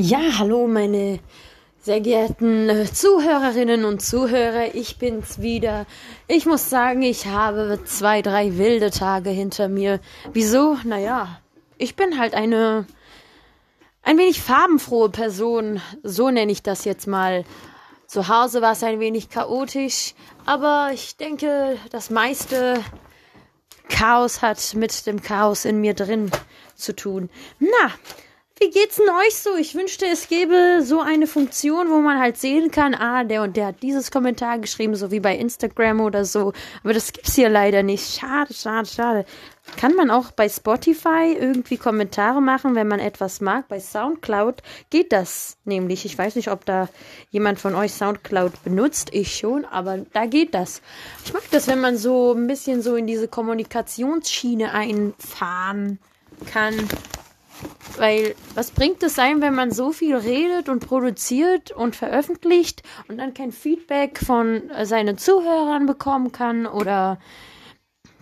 Ja, hallo meine sehr geehrten äh, Zuhörerinnen und Zuhörer, ich bin's wieder. Ich muss sagen, ich habe zwei, drei wilde Tage hinter mir. Wieso? Naja, ich bin halt eine ein wenig farbenfrohe Person, so nenne ich das jetzt mal. Zu Hause war es ein wenig chaotisch, aber ich denke, das meiste Chaos hat mit dem Chaos in mir drin zu tun. Na, wie geht's denn euch so? Ich wünschte, es gäbe so eine Funktion, wo man halt sehen kann, ah, der und der hat dieses Kommentar geschrieben, so wie bei Instagram oder so. Aber das gibt's hier leider nicht. Schade, schade, schade. Kann man auch bei Spotify irgendwie Kommentare machen, wenn man etwas mag? Bei Soundcloud geht das nämlich. Ich weiß nicht, ob da jemand von euch Soundcloud benutzt. Ich schon, aber da geht das. Ich mag das, wenn man so ein bisschen so in diese Kommunikationsschiene einfahren kann. Weil was bringt es sein, wenn man so viel redet und produziert und veröffentlicht und dann kein Feedback von seinen Zuhörern bekommen kann oder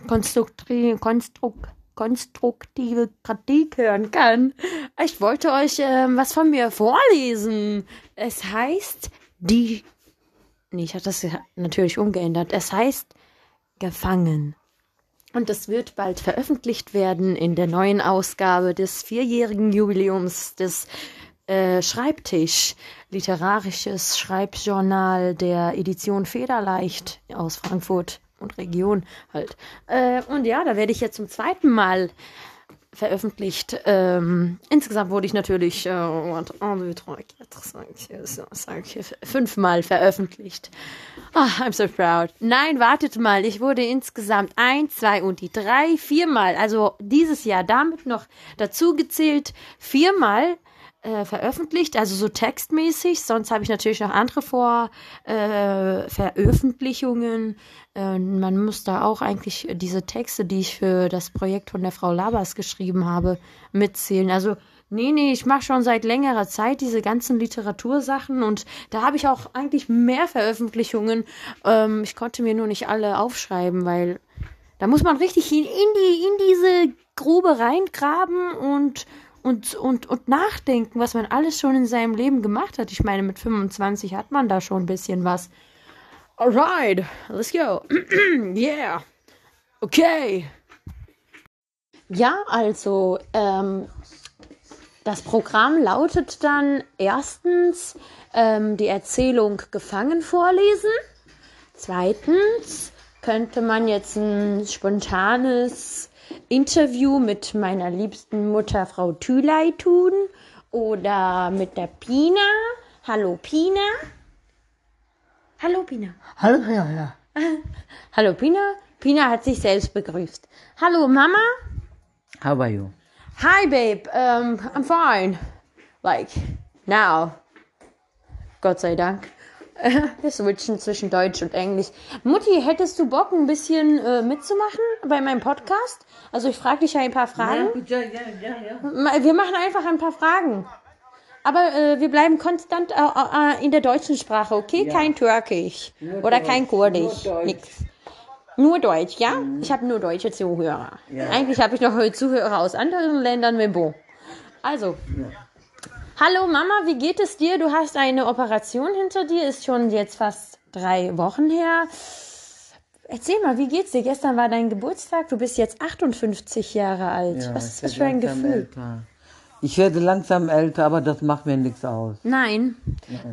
konstruktive, konstruk, konstruktive Kritik hören kann? Ich wollte euch äh, was von mir vorlesen. Es heißt die. Nee, ich habe das natürlich umgeändert. Es heißt gefangen. Und es wird bald veröffentlicht werden in der neuen Ausgabe des vierjährigen Jubiläums des äh, Schreibtisch, literarisches Schreibjournal der Edition Federleicht aus Frankfurt und Region halt. Äh, und ja, da werde ich jetzt zum zweiten Mal veröffentlicht. Ähm, insgesamt wurde ich natürlich äh, fünfmal veröffentlicht. Oh, I'm so proud. Nein, wartet mal. Ich wurde insgesamt eins, zwei und die drei, viermal, also dieses Jahr damit noch dazu gezählt, viermal äh, veröffentlicht, also so textmäßig. Sonst habe ich natürlich noch andere vor äh, Veröffentlichungen. Äh, man muss da auch eigentlich diese Texte, die ich für das Projekt von der Frau Labas geschrieben habe, mitzählen. Also Nee, nee, ich mache schon seit längerer Zeit diese ganzen Literatursachen und da habe ich auch eigentlich mehr Veröffentlichungen. Ähm, ich konnte mir nur nicht alle aufschreiben, weil da muss man richtig in, in, die, in diese Grube reingraben und und, und, und nachdenken, was man alles schon in seinem Leben gemacht hat. Ich meine, mit 25 hat man da schon ein bisschen was. Alright, let's go. yeah. Okay. Ja, also, ähm, das Programm lautet dann erstens ähm, die Erzählung Gefangen vorlesen. Zweitens könnte man jetzt ein spontanes Interview mit meiner liebsten Mutter, Frau Thülei, tun oder mit der Pina. Hallo Pina. Hallo Pina. Hallo Pina, ja. Hallo Pina. Pina hat sich selbst begrüßt. Hallo Mama. How are you? Hi babe, um, I'm fine. Like, now. Gott sei Dank. Wir switchen zwischen Deutsch und Englisch. Mutti, hättest du Bock, ein bisschen äh, mitzumachen bei meinem Podcast? Also ich frage dich ja ein paar Fragen. Ja, ja, ja, ja. Wir machen einfach ein paar Fragen. Aber äh, wir bleiben konstant äh, äh, in der deutschen Sprache, okay? Kein Türkisch Nur oder Deutsch, kein Kurdisch. nur Deutsch. Nix. Nur Deutsch, ja? Ich habe nur deutsche Zuhörer. Eigentlich habe ich noch Zuhörer aus anderen Ländern, bon. Also, Hallo Mama, wie geht es dir? Du hast eine Operation hinter dir, ist schon jetzt fast drei Wochen her. Erzähl mal, wie geht's dir? Gestern war dein Geburtstag, du bist jetzt 58 Jahre alt. Ja, Was ist das für ein Gefühl? Älter. Ich werde langsam älter, aber das macht mir nichts aus. Nein.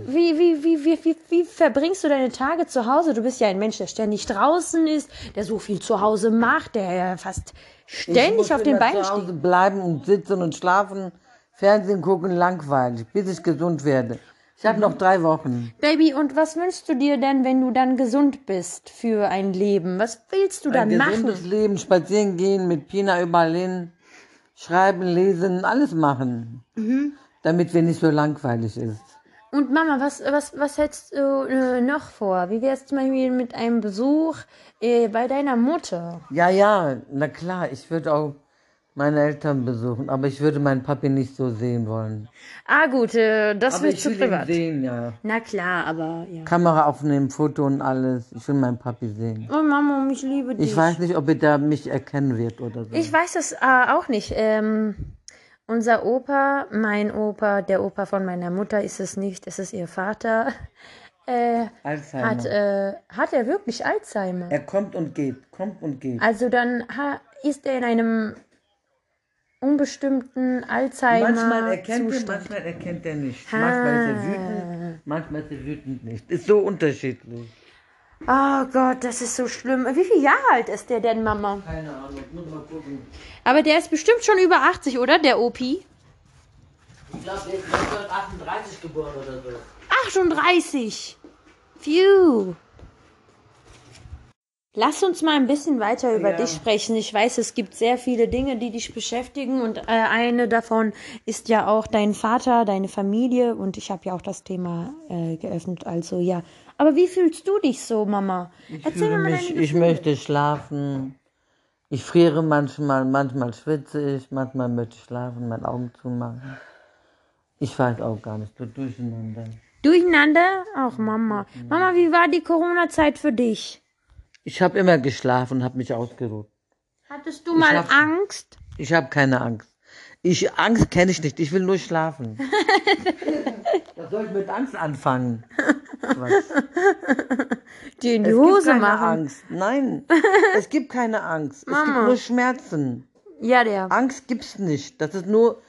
Wie, wie, wie, wie, wie, wie verbringst du deine Tage zu Hause? Du bist ja ein Mensch, der ständig draußen ist, der so viel zu Hause macht, der ja fast ständig auf den Beinen zu steht. Hause bleiben und sitzen und schlafen, Fernsehen gucken, langweilig, bis ich gesund werde. Ich habe noch drei Wochen. Baby, und was wünschst du dir denn, wenn du dann gesund bist für ein Leben? Was willst du dann Ein machen? gesundes Leben, spazieren gehen, mit Pina überall hin, schreiben, lesen, alles machen. Mhm. Damit mir nicht so langweilig ist. Und Mama, was, was, was hättest du äh, noch vor? Wie wär's zum Beispiel mit einem Besuch äh, bei deiner Mutter? Ja, ja, na klar, ich würde auch meine Eltern besuchen, aber ich würde meinen Papi nicht so sehen wollen. Ah gut, äh, das aber wird zu privat. ihn sehen, ja. Na klar, aber ja. Kamera aufnehmen, Foto und alles. Ich will meinen Papi sehen. Oh Mama, ich liebe dich. Ich weiß nicht, ob er da mich erkennen wird oder so. Ich weiß es äh, auch nicht. Ähm, Unser Opa, mein Opa, der Opa von meiner Mutter ist es nicht, es ist ihr Vater. Äh, Alzheimer. hat, äh, hat er wirklich Alzheimer? er kommt und geht, kommt und geht. Also dann ha ist er in einem unbestimmten Alzheimer Manchmal erkennt er, manchmal erkennt er nicht. Manchmal ist er wütend, manchmal ist er wütend nicht. Ist so unterschiedlich. Oh Gott, das ist so schlimm. Wie viele Jahre alt ist der denn, Mama? Keine Ahnung, muss mal gucken. Aber der ist bestimmt schon über 80, oder? Der Opi? Ich glaube, der ist 1938 geboren oder so. 38. Phew. Lass uns mal ein bisschen weiter über Ja. dich sprechen. Ich weiß, es gibt sehr viele Dinge, die dich beschäftigen und äh, eine davon ist ja auch dein Vater, deine Familie und ich habe ja auch das Thema äh, geöffnet. Also ja. Aber wie fühlst du dich so, Mama? Ich Erzähl fühle mir mal mich, deine ich möchte schlafen. Ich friere manchmal, manchmal schwitze ich, manchmal möchte ich schlafen, meine Augen zumachen. Ich weiß auch gar nicht, so durcheinander. Durcheinander? Ach, Mama. Mama, wie war die Corona-Zeit für dich? Ich habe immer geschlafen und habe mich ausgeruht. Hattest du mal hab- Angst? Ich habe keine Angst. Ich, Angst kenne ich nicht, ich will nur schlafen. Was soll ich mit Angst anfangen? Quatsch. Die in die Es Hose gibt keine machen? Angst. Nein, es gibt keine Angst. Es gibt Mama. nur Schmerzen. Ja, der. Angst gibt's nicht. Das ist nur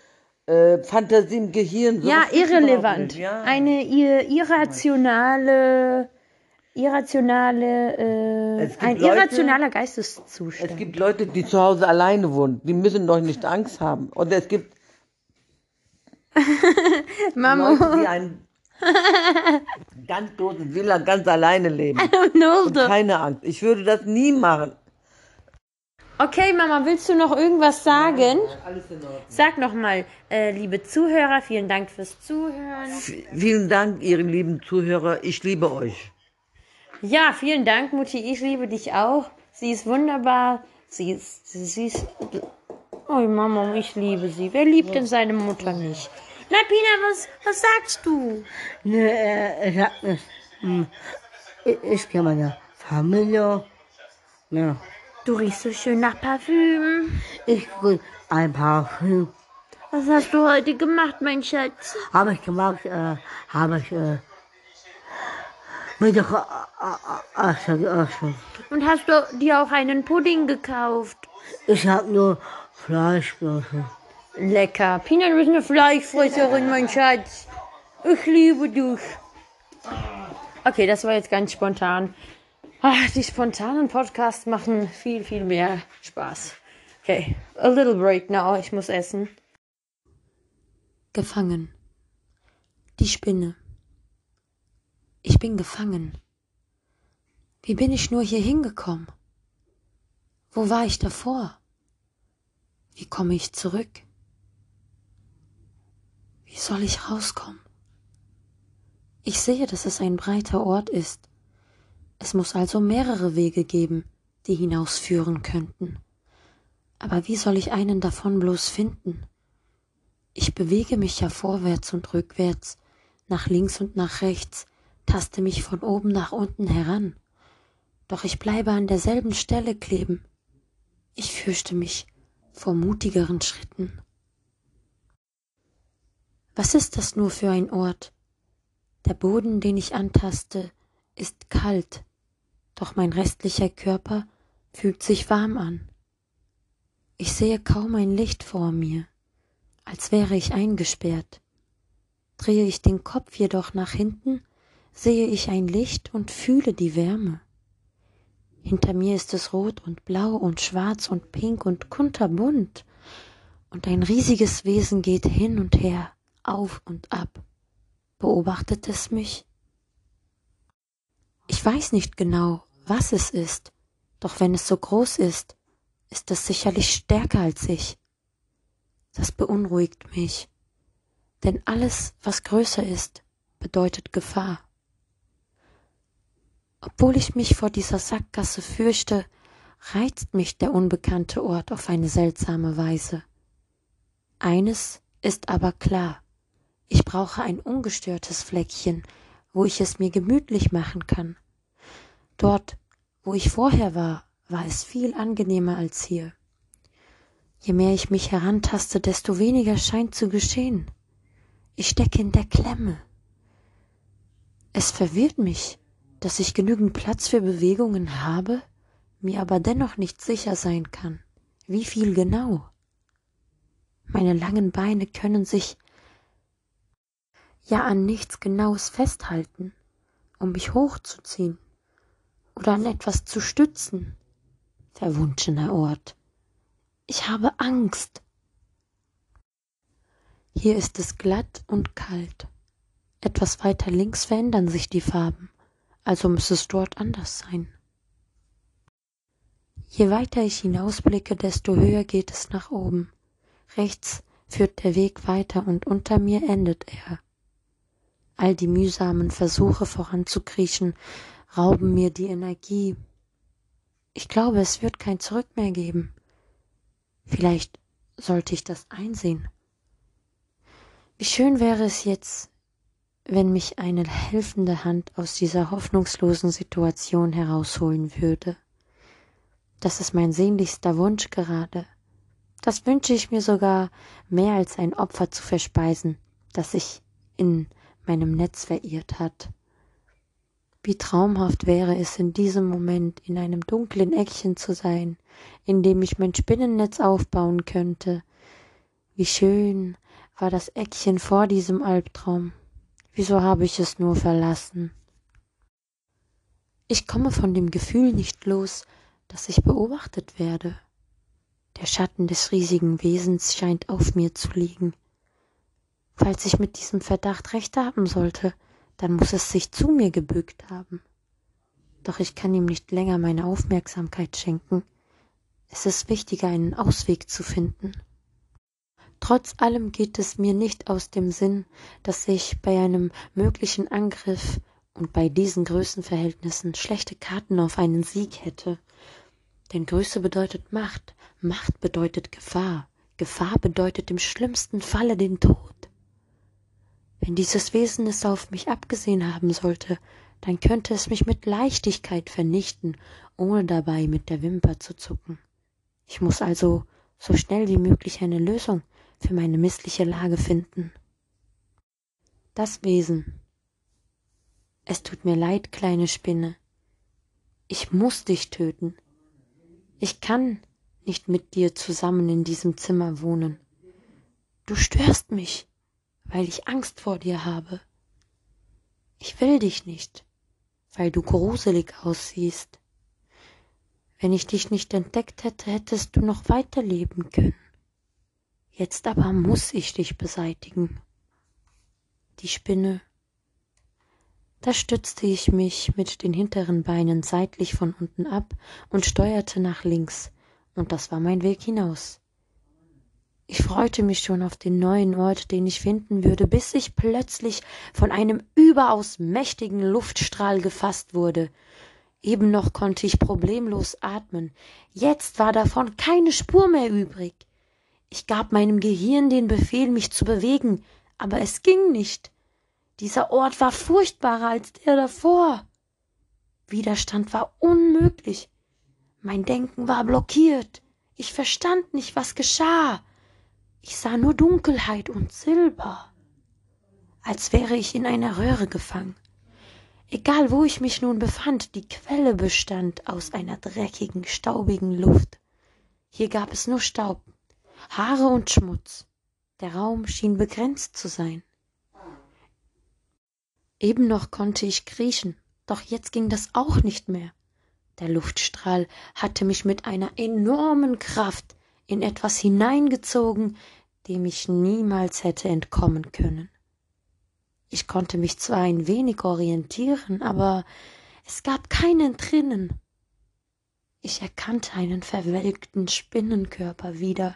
äh, Fantasie im Gehirn. Sowas Ja, irrelevant. Ja. Eine ir irrationale, irrationale, äh, Es gibt ein Leute- irrationaler es Geisteszustand. gibt Leute, die zu Hause alleine wohnen. Die müssen doch nicht Angst haben. Und es gibt Mama, Leute, die einen ganz großen Villa ganz alleine leben. no, Und keine Angst. Ich würde das nie machen. Okay, Mama, willst du noch irgendwas sagen? Alles in Ordnung. Sag noch mal, äh, liebe Zuhörer, vielen Dank fürs Zuhören. V- Vielen Dank, ihr lieben Zuhörer. Ich liebe euch. Ja, vielen Dank, Mutti. Ich liebe dich auch. Sie ist wunderbar. Sie ist, sie ist. Oh, Mama, ich liebe sie. Wer liebt denn seine Mutter nicht? Na, Pina, was, was sagst du? Ne, äh, ich hab nicht. Hm, ich, ich kenne meine Familie. Ja. Du riechst so schön nach Parfüm. Ich bring ein Parfüm. Was hast du heute gemacht, mein Schatz? Habe ich gemacht, äh, habe ich, äh, Äh, gegessen. Und hast du dir auch einen Pudding gekauft? Ich habe nur Fleisch gegessen. Lecker. Pina, du bist eine Fleischfresserin, mein Schatz. Ich liebe dich. Okay, das war jetzt ganz spontan. Ach, die spontanen Podcasts machen viel, viel mehr Spaß. Okay, a little break now. Ich muss essen. Gefangen. Die Spinne. Ich bin gefangen. Wie bin ich nur hier hingekommen? Wo war ich davor? Wie komme ich zurück? Wie soll ich rauskommen? Ich sehe, dass es ein breiter Ort ist. Es muss also mehrere Wege geben, die hinausführen könnten. Aber wie soll ich einen davon bloß finden? Ich bewege mich ja vorwärts und rückwärts, nach links und nach rechts, taste mich von oben nach unten heran. Doch ich bleibe an derselben Stelle kleben. Ich fürchte mich vor mutigeren Schritten. Was ist das nur für ein Ort? Der Boden, den ich antaste, ist kalt, doch mein restlicher Körper fühlt sich warm an. Ich sehe kaum ein Licht vor mir, als wäre ich eingesperrt. Drehe ich den Kopf jedoch nach hinten, sehe ich ein Licht und fühle die Wärme. Hinter mir ist es rot und blau und schwarz und pink und kunterbunt, und ein riesiges Wesen geht hin und her, auf und ab. Beobachtet es mich? Ich weiß nicht genau, was es ist, doch wenn es so groß ist, ist es sicherlich stärker als ich. Das beunruhigt mich, denn alles, was größer ist, bedeutet Gefahr. Obwohl ich mich vor dieser Sackgasse fürchte, reizt mich der unbekannte Ort auf eine seltsame Weise. Eines ist aber klar, ich brauche ein ungestörtes Fleckchen, wo ich es mir gemütlich machen kann. Dort, wo ich vorher war, war es viel angenehmer als hier. Je mehr ich mich herantaste, desto weniger scheint zu geschehen. Ich stecke in der Klemme. Es verwirrt mich, dass ich genügend Platz für Bewegungen habe, mir aber dennoch nicht sicher sein kann, wie viel genau. Meine langen Beine können sich ja an nichts Genaues festhalten, um mich hochzuziehen oder an etwas zu stützen. Verwunschener Ort. Ich habe Angst. Hier ist es glatt und kalt. Etwas weiter links verändern sich die Farben, also muss es dort anders sein. Je weiter ich hinausblicke, desto höher geht es nach oben. Rechts führt der Weg weiter und unter mir endet er. All die mühsamen Versuche voranzukriechen rauben mir die Energie. Ich glaube, es wird kein Zurück mehr geben. Vielleicht sollte ich das einsehen. Wie schön wäre es jetzt, wenn mich eine helfende Hand aus dieser hoffnungslosen Situation herausholen würde. Das ist mein sehnlichster Wunsch gerade. Das wünsche ich mir sogar mehr als ein Opfer zu verspeisen, das sich in meinem Netz verirrt hat. Wie traumhaft wäre es in diesem Moment in einem dunklen Eckchen zu sein, in dem ich mein Spinnennetz aufbauen könnte. Wie schön war das Eckchen vor diesem Albtraum. Wieso habe ich es nur verlassen? Ich komme von dem Gefühl nicht los, dass ich beobachtet werde. Der Schatten des riesigen Wesens scheint auf mir zu liegen. Falls ich mit diesem Verdacht recht haben sollte, dann muss es sich zu mir gebückt haben. Doch ich kann ihm nicht länger meine Aufmerksamkeit schenken. Es ist wichtiger, einen Ausweg zu finden. Trotz allem geht es mir nicht aus dem Sinn, dass ich bei einem möglichen Angriff und bei diesen Größenverhältnissen schlechte Karten auf einen Sieg hätte. Denn Größe bedeutet Macht, Macht bedeutet Gefahr, Gefahr bedeutet im schlimmsten Falle den Tod. Wenn dieses Wesen es auf mich abgesehen haben sollte, dann könnte es mich mit Leichtigkeit vernichten, ohne dabei mit der Wimper zu zucken. Ich muss also so schnell wie möglich eine Lösung für meine missliche Lage finden. Das Wesen. Es tut mir leid, kleine Spinne. Ich muss dich töten. Ich kann nicht mit dir zusammen in diesem Zimmer wohnen. Du störst mich weil ich Angst vor dir habe. Ich will dich nicht, weil du gruselig aussiehst. Wenn ich dich nicht entdeckt hätte, hättest du noch weiterleben können. Jetzt aber muss ich dich beseitigen. Die Spinne. Da stützte ich mich mit den hinteren Beinen seitlich von unten ab und steuerte nach links, und das war mein Weg hinaus. Ich freute mich schon auf den neuen Ort, den ich finden würde, bis ich plötzlich von einem überaus mächtigen Luftstrahl gefasst wurde. Eben noch konnte ich problemlos atmen. Jetzt war davon keine Spur mehr übrig. Ich gab meinem Gehirn den Befehl, mich zu bewegen, aber es ging nicht. Dieser Ort war furchtbarer als der davor. Widerstand war unmöglich. Mein Denken war blockiert. Ich verstand nicht, was geschah. Ich sah nur Dunkelheit und Silber, als wäre ich in einer Röhre gefangen. Egal wo ich mich nun befand, die Quelle bestand aus einer dreckigen, staubigen Luft. Hier gab es nur Staub, Haare und Schmutz. Der Raum schien begrenzt zu sein. Eben noch konnte ich kriechen, doch jetzt ging das auch nicht mehr. Der Luftstrahl hatte mich mit einer enormen Kraft in etwas hineingezogen, dem ich niemals hätte entkommen können. Ich konnte mich zwar ein wenig orientieren, aber es gab keinen drinnen. Ich erkannte einen verwelkten Spinnenkörper wieder.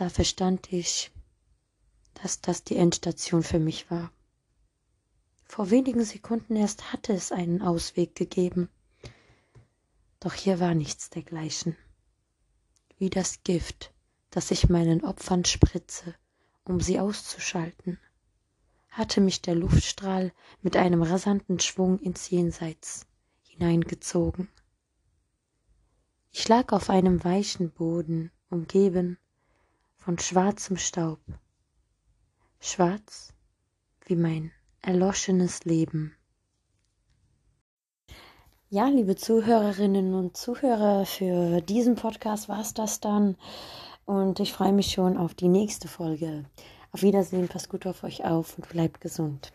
Da verstand ich, dass das die Endstation für mich war. Vor wenigen Sekunden erst hatte es einen Ausweg gegeben. Doch hier war nichts dergleichen wie das Gift, das ich meinen Opfern spritze, um sie auszuschalten, hatte mich der Luftstrahl mit einem rasanten Schwung ins Jenseits hineingezogen. Ich lag auf einem weichen Boden umgeben von schwarzem Staub, schwarz wie mein erloschenes Leben. Ja, liebe Zuhörerinnen und Zuhörer, für diesen Podcast war es das dann. Und ich freue mich schon auf die nächste Folge. Auf Wiedersehen, passt gut auf euch auf und bleibt gesund.